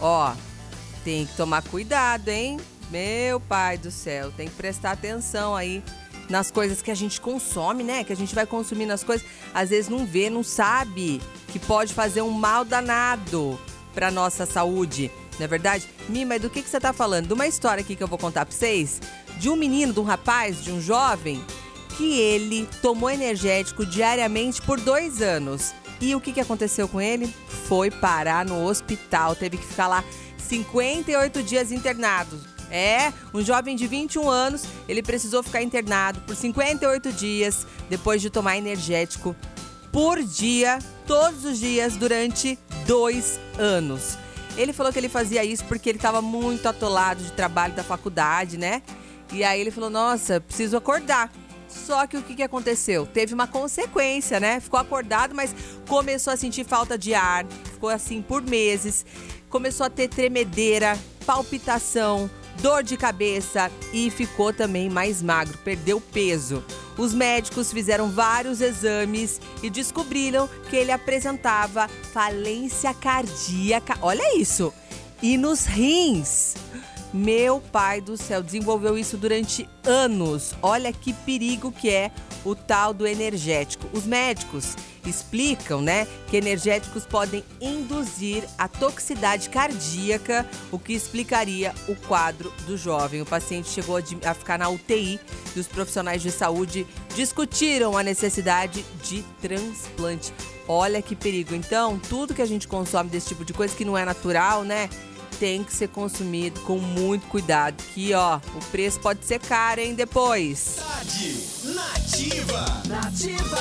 Ó, tem que tomar cuidado, hein? Meu pai do céu, tem que prestar atenção aí nas coisas que a gente consome, né? Que a gente vai consumir nas coisas, às vezes não vê, não sabe que pode fazer um mal danado para nossa saúde. Não é verdade? Mima, do que, que você tá falando? De uma história aqui que eu vou contar pra vocês, de um menino, de um rapaz, de um jovem, que ele tomou energético diariamente por dois anos. E o que, que aconteceu com ele? Foi parar no hospital, teve que ficar lá 58 dias internado. É, um jovem de 21 anos, ele precisou ficar internado por 58 dias depois de tomar energético por dia, todos os dias, durante dois anos. Ele falou que ele fazia isso porque ele estava muito atolado de trabalho da faculdade, né? E aí ele falou: Nossa, preciso acordar. Só que o que, que aconteceu? Teve uma consequência, né? Ficou acordado, mas começou a sentir falta de ar, ficou assim por meses, começou a ter tremedeira, palpitação, dor de cabeça e ficou também mais magro, perdeu peso. Os médicos fizeram vários exames e descobriram que ele apresentava falência cardíaca. Olha isso! E nos rins. Meu pai do céu, desenvolveu isso durante anos. Olha que perigo que é o tal do energético. Os médicos explicam, né, que energéticos podem induzir a toxicidade cardíaca, o que explicaria o quadro do jovem. O paciente chegou a ficar na UTI e os profissionais de saúde discutiram a necessidade de transplante. Olha que perigo. Então, tudo que a gente consome desse tipo de coisa que não é natural, né? Tem que ser consumido com muito cuidado, que ó, o preço pode ser caro, hein, depois. Nativa. Nativa.